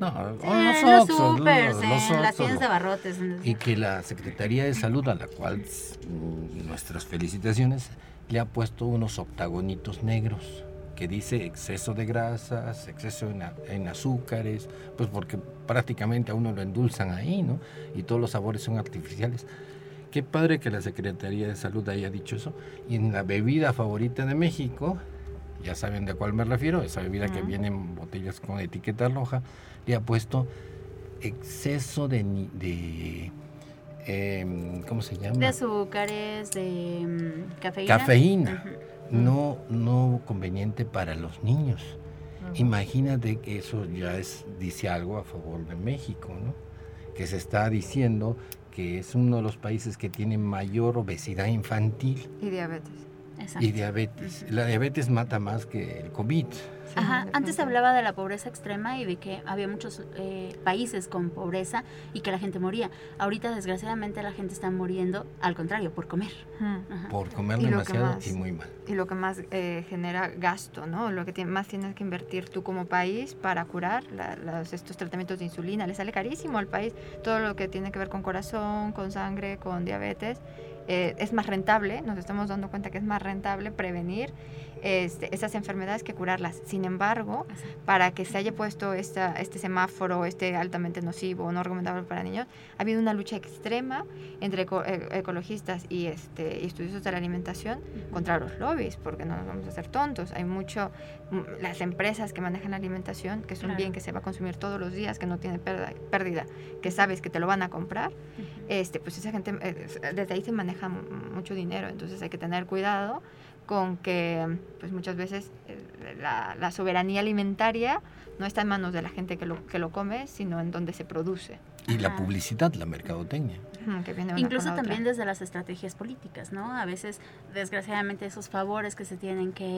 No, Sí, en los los Oxxos, supers, los- en los las tiendas de y que la Secretaría de Salud, a la cual mm, nuestras felicitaciones, le ha puesto unos octagonitos negros que dice exceso de grasas, exceso en, azúcares, pues porque prácticamente a uno lo endulzan ahí, ¿no? Y todos los sabores son artificiales. Qué padre que la Secretaría de Salud haya dicho eso. Y en la bebida favorita de México, ya saben de cuál me refiero, esa bebida que viene en botellas con etiqueta roja, le ha puesto exceso de, de em, ¿cómo se llama? De azúcares, de mm, cafeína. Cafeína. No, no conveniente para los niños. Ujú. Imagínate que eso ya es, dice algo a favor de México, ¿no? Que se está diciendo que es uno de los países que tiene mayor obesidad infantil Y diabetes. Exacto. y diabetes. La diabetes mata más que el COVID. Ajá, antes hablaba de la pobreza extrema y de que había muchos eh, países con pobreza y que la gente moría. Ahorita, desgraciadamente, la gente está muriendo, al contrario, por comer. Ujú. Ajá. Por comer Y demasiado más. y muy mal. y lo que más eh, genera gasto, ¿no? Lo que más tienes que invertir tú como país para curar la- las- estos tratamientos de insulina. Le sale carísimo al país todo lo que tiene que ver con corazón, con sangre, con diabetes. Eh, es más rentable, nos estamos dando cuenta que es más rentable prevenir este, esas enfermedades que curarlas. Sin embargo, para que se haya puesto esta, este semáforo, este altamente nocivo no recomendable para niños, ha habido una lucha extrema entre eco- e- ecologistas y, este, estudiosos de la alimentación contra los lobbies, porque no nos vamos a hacer tontos. Hay mucho, mm, las empresas que manejan la alimentación, que es un Claro. bien que se va a consumir todos los días, que no tiene pérdida, que sabes que te lo van a comprar, este, pues esa gente, eh, desde ahí se maneja mucho dinero, entonces hay que tener cuidado con que pues muchas veces eh, la, la soberanía alimentaria no está en manos de la gente que lo, que lo come, sino en donde se produce, Y la publicidad, la mercadotecnia. Que viene Incluso otra. también desde las estrategias políticas, ¿no? A veces, desgraciadamente, esos favores que se tienen que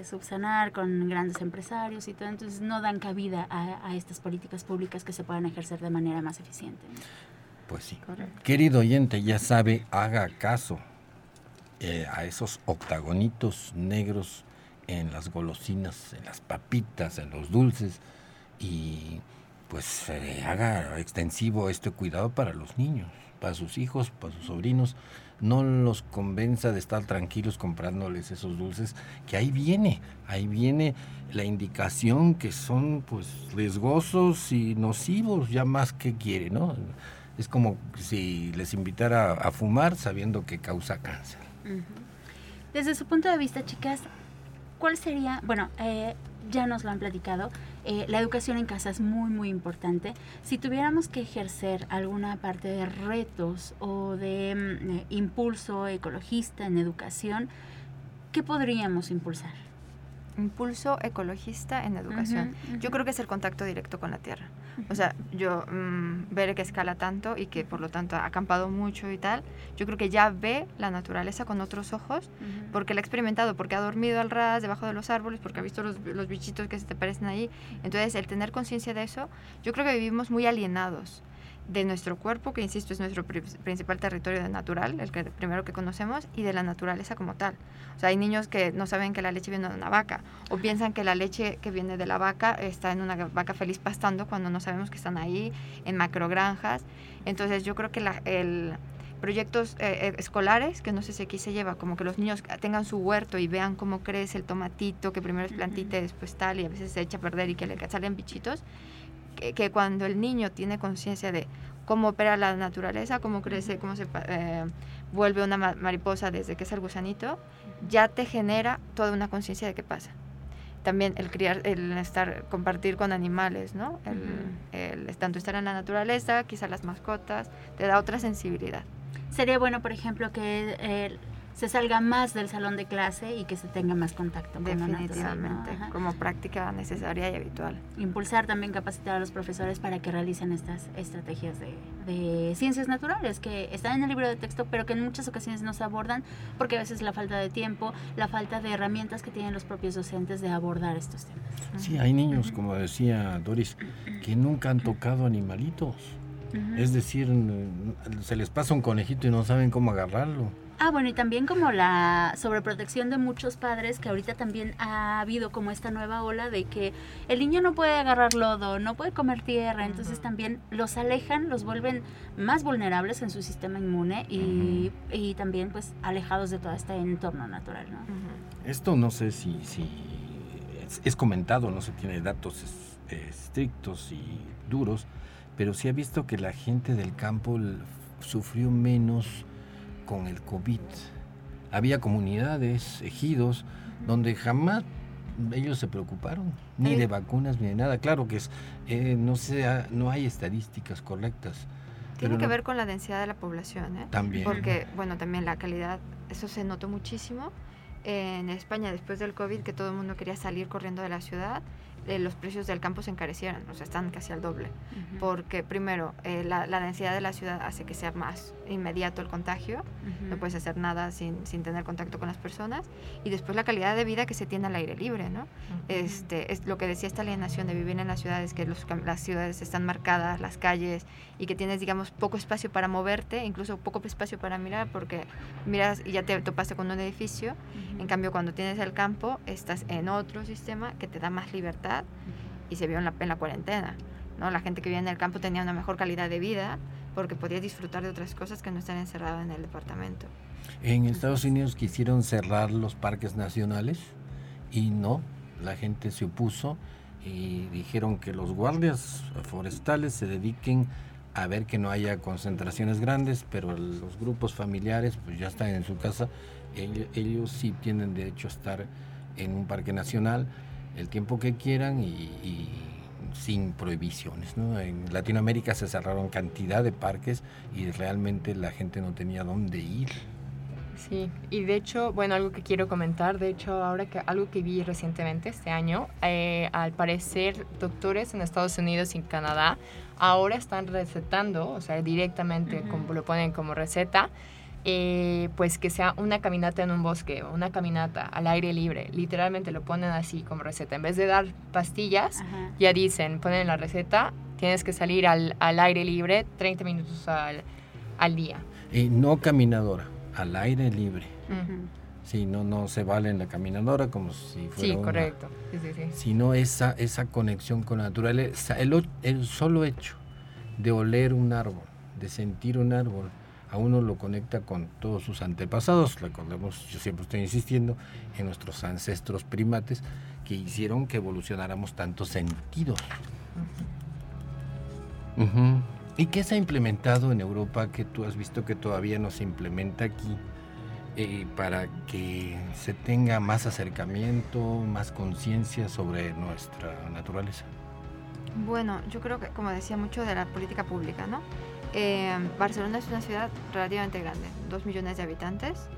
eh, subsanar con grandes empresarios y todo, entonces no dan cabida a, a estas políticas públicas que se puedan ejercer de manera más eficiente. ¿no? Pues sí. Correcto. Querido oyente, ya sabe, haga caso eh, a esos octagonitos negros en las golosinas, en las papitas, en los dulces y pues haga extensivo este cuidado para los niños, para sus hijos, para sus sobrinos. No los convenza de estar tranquilos comprándoles esos dulces, que ahí viene, ahí viene la indicación que son pues riesgosos y nocivos, ya más que quiere, ¿no? Es como si les invitara a fumar sabiendo que causa cáncer. Desde su punto de vista, chicas, ¿cuál sería, bueno, eh, ya nos lo han platicado, eh, la educación en casa es muy, muy importante. Si tuviéramos que ejercer alguna parte de retos o de mm, eh, impulso ecologista en educación, ¿qué podríamos impulsar? Impulso ecologista en educación. Yo creo que es el contacto directo con la tierra. O sea, yo mm, ver que escala tanto y que por lo tanto ha acampado mucho y tal, yo creo que ya ve la naturaleza con otros ojos porque la ha experimentado, porque ha dormido al ras debajo de los árboles, porque ha visto los, los bichitos que se te parecen ahí. Entonces, el tener conciencia de eso, yo creo que vivimos muy alienados de nuestro cuerpo, que insisto es nuestro pri- principal territorio natural, el que primero que conocemos, y de la naturaleza como tal. O sea, hay niños que no saben que la leche viene de una vaca, o piensan que la leche que viene de la vaca está en una vaca feliz pastando, cuando no sabemos que están ahí, en macrogranjas. Entonces, yo creo que la, el proyectos eh, eh, escolares, que no sé si aquí se lleva, como que los niños tengan su huerto y vean cómo crece el tomatito, que primero es plantita y después tal, y a veces se echa a perder y que le salen bichitos, que, que cuando el niño tiene conciencia de cómo opera la naturaleza, cómo crece, cómo se eh, vuelve una ma- mariposa desde que es el gusanito, ya te genera toda una conciencia de qué pasa. También el criar, el estar, compartir con animales, ¿no? El, tanto estar en la naturaleza, quizás las mascotas, te da otra sensibilidad. Sería bueno, por ejemplo, que eh, se salga más del salón de clase y que se tenga más contacto con. Definitivamente, Ajá. como práctica necesaria y habitual. Impulsar también, capacitar a los profesores para que realicen estas estrategias de, de ciencias naturales que están en el libro de texto, pero que en muchas ocasiones no se abordan porque a veces la falta de tiempo, la falta de herramientas que tienen los propios docentes de abordar estos temas. Sí, hay niños, como decía Doris, que nunca han tocado animalitos. Ujú. Es decir, se les pasa un conejito y no saben cómo agarrarlo. Ah, bueno, y también como la sobreprotección de muchos padres, que ahorita también ha habido como esta nueva ola de que el niño no puede agarrar lodo, no puede comer tierra, entonces también los alejan, los vuelven más vulnerables en su sistema inmune y, y también pues alejados de todo este entorno natural, ¿no? Esto no sé si, si es, es comentado, no se tiene datos es- estrictos y duros, pero sí ha visto que la gente del campo sufrió menos con el COVID. Había comunidades, ejidos, donde jamás ellos se preocuparon, ni de vacunas ni de nada. Claro que es, eh, no, sea, no hay estadísticas correctas. Tiene que no- ver con la densidad de la población, ¿eh? También. Porque, bueno, también la calidad, eso se notó muchísimo. En España, después del COVID, que todo el mundo quería salir corriendo de la ciudad, eh, los precios del campo se encarecieron, o sea, están casi al doble. Ujú. Porque, primero, eh, la, la densidad de la ciudad hace que sea más inmediato el contagio, Ujú. no puedes hacer nada sin, sin tener contacto con las personas, y después la calidad de vida que se tiene al aire libre, ¿no? Este, es lo que decía esta alienación de vivir en las ciudades, que los las ciudades están marcadas, las calles, y que tienes, digamos, poco espacio para moverte, incluso poco espacio para mirar, porque miras y ya te topaste con un edificio. En cambio, cuando tienes el campo, estás en otro sistema que te da más libertad, y se vio en la, en la cuarentena. ¿no? La gente que vivía en el campo tenía una mejor calidad de vida porque podía disfrutar de otras cosas que no estar encerrado en el departamento. En Estados Unidos quisieron cerrar los parques nacionales y no, la gente se opuso y dijeron que los guardias forestales se dediquen a ver que no haya concentraciones grandes, pero los grupos familiares pues ya están en su casa, ellos, ellos sí tienen derecho a estar en un parque nacional el tiempo que quieran y, y sin prohibiciones. ¿no? En Latinoamérica se cerraron cantidad de parques y realmente la gente no tenía dónde ir. Sí, y de hecho, bueno, algo que quiero comentar, de hecho, ahora que algo que vi recientemente este año, eh, al parecer doctores en Estados Unidos y en Canadá ahora están recetando, o sea, directamente Ujú. como lo ponen como receta, eh, pues que sea una caminata en un bosque o una caminata al aire libre, literalmente lo ponen así como receta, en vez de dar pastillas, Ajá. ya dicen, ponen la receta, tienes que salir al, al aire libre 30 minutos al, al día. Y no caminadora, al aire libre. Ujú. Sí, no, no se vale en la caminadora como si fuera Sí, una- correcto. Sí, sí, sí. sino esa, esa conexión con la naturaleza. El, el solo hecho de oler un árbol, de sentir un árbol, a uno lo conecta con todos sus antepasados. Recordemos, yo siempre estoy insistiendo, en nuestros ancestros primates que hicieron que evolucionáramos tantos sentidos. ¿Y qué se ha implementado en Europa que tú has visto que todavía no se implementa aquí eh, para que se tenga más acercamiento, más conciencia sobre nuestra naturaleza? Bueno, yo creo que, como decía, mucho de la política pública, ¿no? Eh, Barcelona es una ciudad relativamente grande, dos millones de habitantes.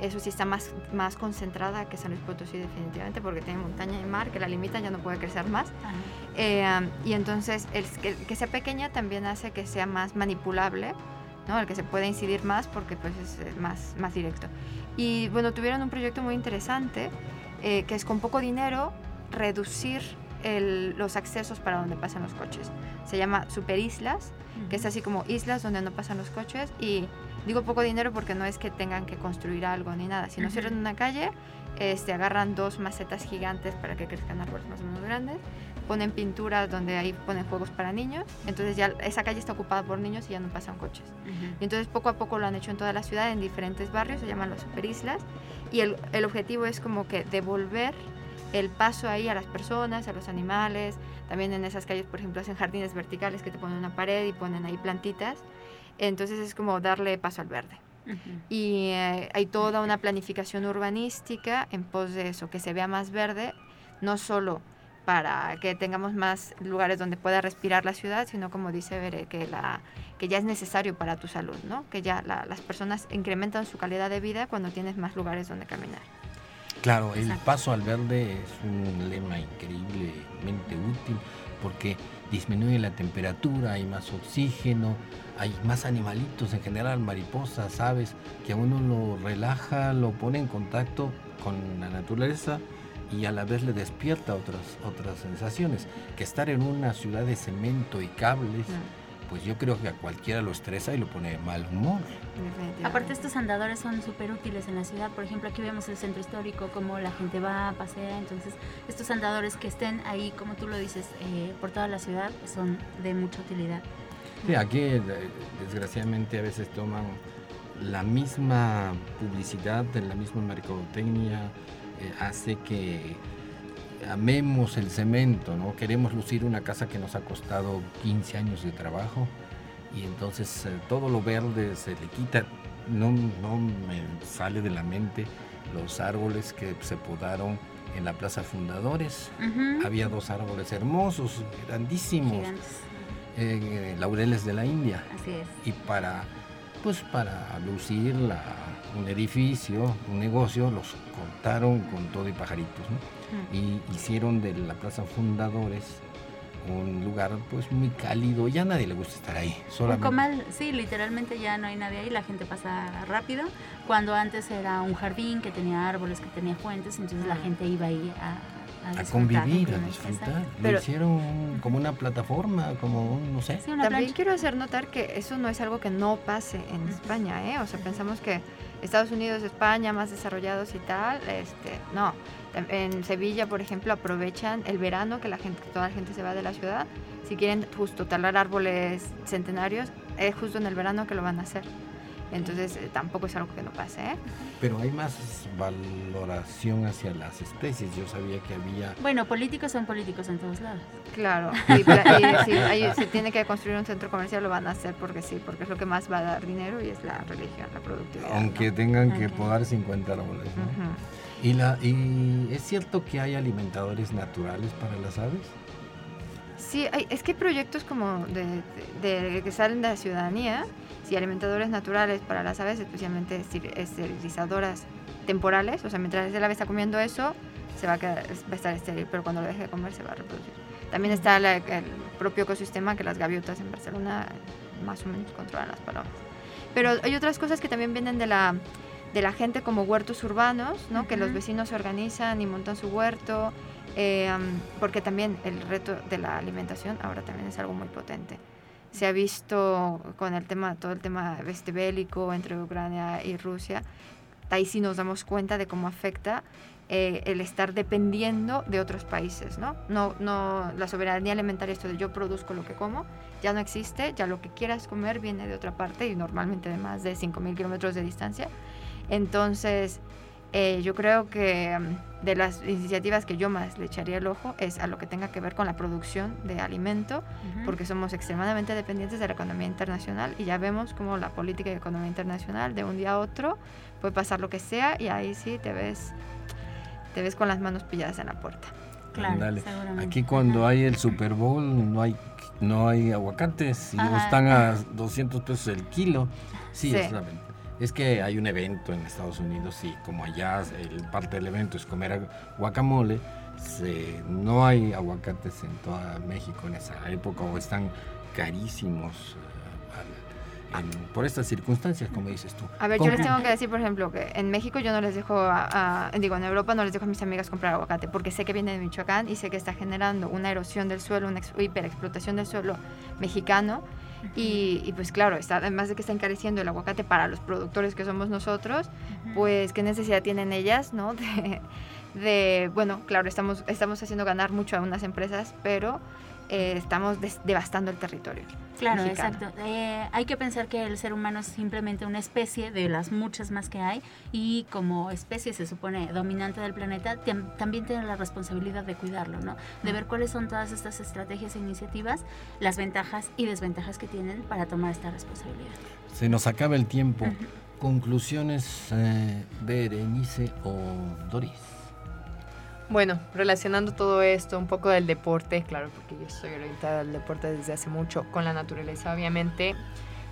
Eso sí está más, más concentrada que San Luis Potosí definitivamente porque tiene montaña y mar que la limitan, ya no puede crecer más. Ajá. Eh, y entonces el que, que sea pequeña también hace que sea más manipulable, ¿no? El que se pueda incidir más porque pues es más, más directo. Y bueno, tuvieron un proyecto muy interesante eh, que es con poco dinero reducir el- los accesos para donde pasan los coches. Se llama Superislas, que es así como islas donde no pasan los coches. Y digo poco dinero porque no es que tengan que construir algo ni nada, sino Ujú. cierran una calle, este, agarran dos macetas gigantes para que crezcan árboles más o menos grandes, ponen pinturas donde ahí ponen juegos para niños, entonces ya esa calle está ocupada por niños y ya no pasan coches. Y entonces poco a poco lo han hecho en toda la ciudad, en diferentes barrios, se llaman las superislas, y el, el objetivo es como que devolver el paso ahí a las personas, a los animales, también en esas calles, por ejemplo, hacen jardines verticales que te ponen una pared y ponen ahí plantitas, entonces es como darle paso al verde. Y eh, hay toda una planificación urbanística en pos de eso, que se vea más verde, no solo para que tengamos más lugares donde pueda respirar la ciudad, sino como dice Bere, que, la, que ya es necesario para tu salud, ¿no? que ya las personas incrementan su calidad de vida cuando tienes más lugares donde caminar. Claro, el paso al verde es un lema increíblemente útil porque disminuye la temperatura, hay más oxígeno, hay más animalitos en general, mariposas, aves, que a uno lo relaja, lo pone en contacto con la naturaleza y a la vez le despierta otras, otras sensaciones. Que estar en una ciudad de cemento y cables, pues yo creo que a cualquiera lo estresa y lo pone de mal humor. Aparte estos andadores son súper útiles en la ciudad, por ejemplo aquí vemos el centro histórico, como la gente va, a pasear, entonces estos andadores que estén ahí, como tú lo dices, eh, por toda la ciudad, son de mucha utilidad. Sí, aquí eh, desgraciadamente a veces toman la misma publicidad, la misma mercadotecnia, eh, hace que amemos el cemento, ¿no? Queremos lucir una casa que nos ha costado 15 años de trabajo y entonces eh, todo lo verde se le quita. No, no me sale de la mente los árboles que se podaron en la Plaza Fundadores. Había dos árboles hermosos, grandísimos, eh, laureles de la India. Así es. Y para, pues para lucir la, un edificio, un negocio, los cortaron con todo y pajaritos, Y hicieron de la Plaza Fundadores un lugar pues muy cálido, ya a nadie le gusta estar ahí. Solamente. Un comal, sí, literalmente ya no hay nadie ahí, la gente pasa rápido, cuando antes era un jardín que tenía árboles, que tenía fuentes, entonces la gente iba ahí a, a, convivir, a disfrutar. Lo hicieron como una plataforma, como un, no sé. También quiero hacer notar que eso no es algo que no pase en España, ¿eh? O sea, pensamos que Estados Unidos, España, más desarrollados y tal, este, no. En Sevilla, por ejemplo, aprovechan el verano que la gente, toda la gente se va de la ciudad. Si quieren justo talar árboles centenarios, es justo en el verano que lo van a hacer. Entonces eh, tampoco es algo que no pase. ¿eh? Pero hay más valoración hacia las especies. Yo sabía que había... Bueno, políticos son políticos en todos lados. Claro. Y, [laughs] si se tiene que construir un centro comercial lo van a hacer porque sí, porque es lo que más va a dar dinero y es la religión, la productividad. Aunque tengan que podar 50 árboles. ¿Y, la, ¿Y es cierto que hay alimentadores naturales para las aves? Sí, es que hay proyectos como de, de que salen de la ciudadanía si alimentadores naturales para las aves, especialmente esterilizadoras temporales, o sea, mientras el ave está comiendo eso, se va a, quedar, va a estar estéril, pero cuando lo deje de comer se va a reproducir. También está el propio ecosistema que las gaviotas en Barcelona más o menos controlan las palomas. Pero hay otras cosas que también vienen de la, de la gente como huertos urbanos, ¿no? que los vecinos se organizan y montan su huerto, eh, porque también el reto de la alimentación ahora también es algo muy potente se ha visto con el tema, todo el tema este bélico entre Ucrania y Rusia, ahí sí nos damos cuenta de cómo afecta eh, el estar dependiendo de otros países, ¿no? ¿no? No, la soberanía alimentaria, esto de yo produzco lo que como, ya no existe, ya lo que quieras comer viene de otra parte y normalmente de más de 5.000 kilómetros de distancia. Entonces, eh, yo creo que mm, de las iniciativas que yo más le echaría el ojo es a lo que tenga que ver con la producción de alimento, porque somos extremadamente dependientes de la economía internacional y ya vemos cómo la política de economía internacional de un día a otro puede pasar lo que sea y ahí sí te ves, te ves con las manos pilladas en la puerta. Claro, Aquí cuando hay el Super Bowl no hay no hay aguacates y están a 200 pesos el kilo. Sí, sí. es es que hay un evento en Estados Unidos y como allá el, parte del evento es comer guacamole, no hay aguacates en toda México en esa época o están carísimos eh, por estas circunstancias, como dices tú. A ver, yo les tengo que decir, por ejemplo, que en México yo no les dejo, a, digo, en Europa no les dejo a mis amigas comprar aguacate porque sé que viene de Michoacán y sé que está generando una erosión del suelo, una hiperexplotación del suelo mexicano y, pues claro, está, además de que está encareciendo el aguacate para los productores que somos nosotros, pues qué necesidad tienen ellas, ¿no? [laughs] De, bueno, claro, estamos, estamos haciendo ganar mucho a unas empresas, pero eh, estamos devastando el territorio. Claro, exacto. Eh, hay que pensar que el ser humano es simplemente una especie de las muchas más que hay y como especie se supone dominante del planeta, también tiene la responsabilidad de cuidarlo, ¿no? De ver cuáles son todas estas estrategias e iniciativas, las ventajas y desventajas que tienen para tomar esta responsabilidad. Se nos acaba el tiempo. Conclusiones, eh, Berenice o Doris. Bueno, relacionando todo esto, un poco del deporte, claro, porque yo estoy orientada al deporte desde hace mucho, con la naturaleza, obviamente,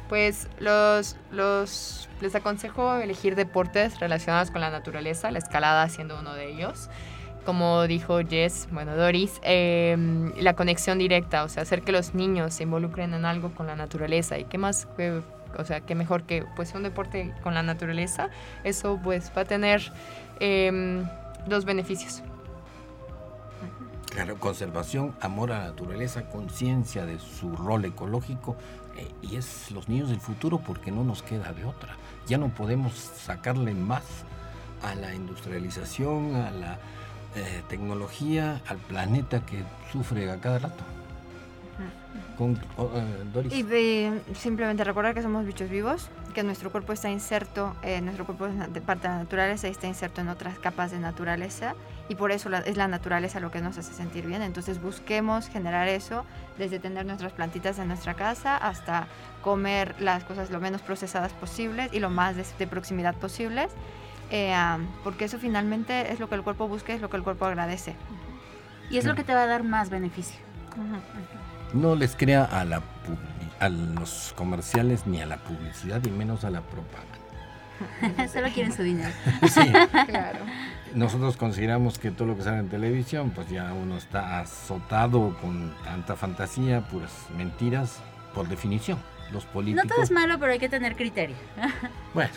pues los, los, les aconsejo elegir deportes relacionados con la naturaleza, la escalada siendo uno de ellos. Como dijo Jess, bueno, Doris, em, la conexión directa, o sea, hacer que los niños se involucren en algo con la naturaleza. ¿Y qué más? o sea, qué mejor que pues un deporte con la naturaleza. Eso pues va a tener eh, dos beneficios. Claro, conservación, amor a la naturaleza, conciencia de su rol ecológico eh, y es los niños del futuro porque no nos queda de otra. Ya no podemos sacarle más a la industrialización, a la eh, tecnología, al planeta que sufre a cada rato. Con, eh, Y simplemente recordar que somos bichos vivos, que nuestro cuerpo está inserto, eh, nuestro cuerpo es de parte de la naturaleza y está inserto en otras capas de naturaleza y por eso es la naturaleza lo que nos hace sentir bien. Entonces busquemos generar eso desde tener nuestras plantitas en nuestra casa hasta comer las cosas lo menos procesadas posibles y lo más de, proximidad posibles, eh, porque eso finalmente es lo que el cuerpo busca, es lo que el cuerpo agradece. Y es lo que te va a dar más beneficio no les crea a, la, a los comerciales ni a la publicidad y menos a la propaganda. [laughs] Solo quieren su dinero. sí, [laughs] claro. Nosotros consideramos que todo lo que sale en televisión, pues ya uno está azotado con tanta fantasía, puras mentiras, por definición. Los políticos. No todo es malo, pero hay que tener criterio. Bueno,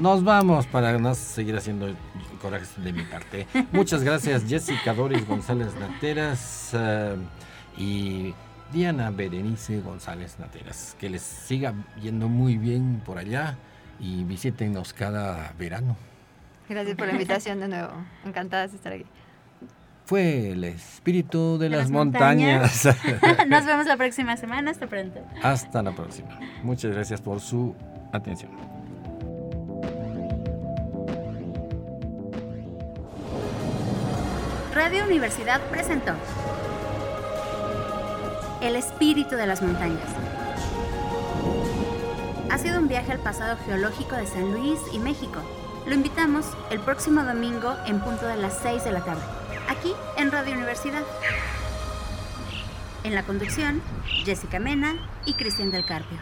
nos vamos para no seguir haciendo corajes de mi parte. Muchas gracias, Jessica Doris González Nateras. Eh, y Diana Berenice González Nateras. Que les siga yendo muy bien por allá y visítenos cada verano. Gracias por la invitación de nuevo. Encantadas de estar aquí. Fue el espíritu de, las, montañas. [laughs] Nos vemos la próxima semana. Hasta pronto. Hasta la próxima. Muchas gracias por su atención. Radio Universidad presentó el espíritu de las montañas. Ha sido un viaje al pasado geológico de San Luis y México. Lo invitamos el próximo domingo en punto de las 6 de la tarde, aquí en Radio Universidad. En la conducción, Jessica Mena y Cristian del Carpio.